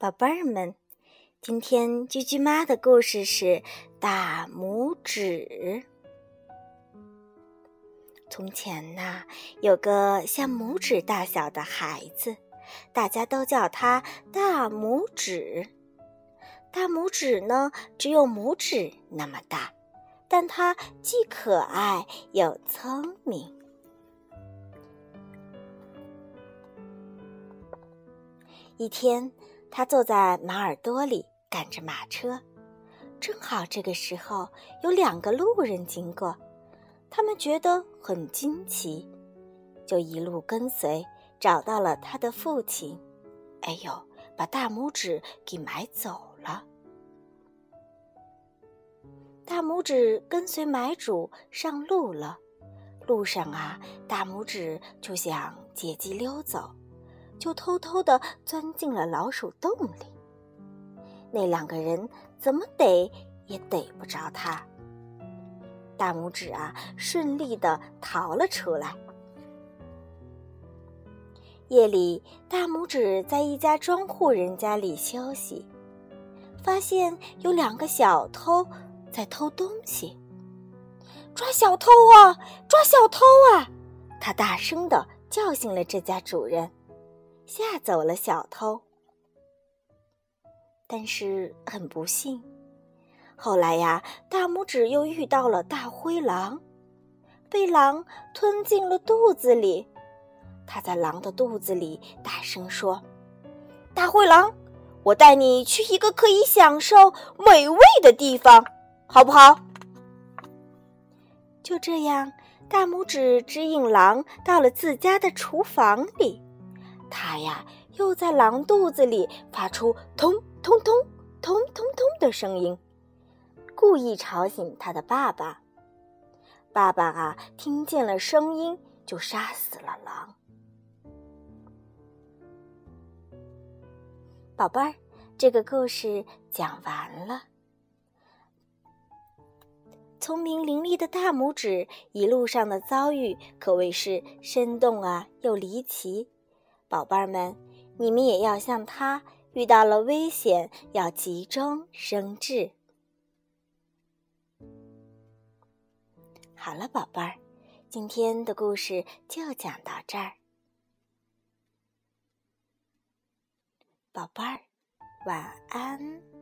宝贝儿们，今天居居妈的故事是大拇指。从前呐，有个像拇指大小的孩子，大家都叫他大拇指。大拇指呢，只有拇指那么大，但它既可爱又聪明。一天。他坐在马耳朵里赶着马车，正好这个时候有两个路人经过，他们觉得很惊奇，就一路跟随，找到了他的父亲。哎呦，把大拇指给买走了！大拇指跟随买主上路了，路上啊，大拇指就想借机溜走。就偷偷的钻进了老鼠洞里。那两个人怎么逮也逮不着他。大拇指啊，顺利的逃了出来。夜里，大拇指在一家庄户人家里休息，发现有两个小偷在偷东西。抓小偷啊！抓小偷啊！他大声的叫醒了这家主人。吓走了小偷，但是很不幸，后来呀，大拇指又遇到了大灰狼，被狼吞进了肚子里。他在狼的肚子里大声说：“大灰狼，我带你去一个可以享受美味的地方，好不好？”就这样，大拇指指引狼到了自家的厨房里。他呀，又在狼肚子里发出“通通通，通通通”的声音，故意吵醒他的爸爸。爸爸啊，听见了声音，就杀死了狼。宝贝儿，这个故事讲完了。聪明伶俐的大拇指一路上的遭遇可谓是生动啊，又离奇。宝贝儿们，你们也要像他，遇到了危险要急中生智。好了，宝贝儿，今天的故事就讲到这儿。宝贝儿，晚安。